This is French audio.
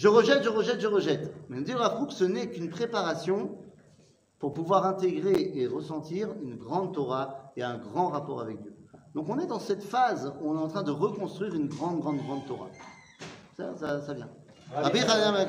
Je rejette, je rejette, je rejette. Mais dit Rav Kook, ce n'est qu'une préparation pour pouvoir intégrer et ressentir une grande Torah et un grand rapport avec Dieu. Donc on est dans cette phase où on est en train de reconstruire une grande, grande, grande Torah. Ça, ça, vient. Rabbi Hanania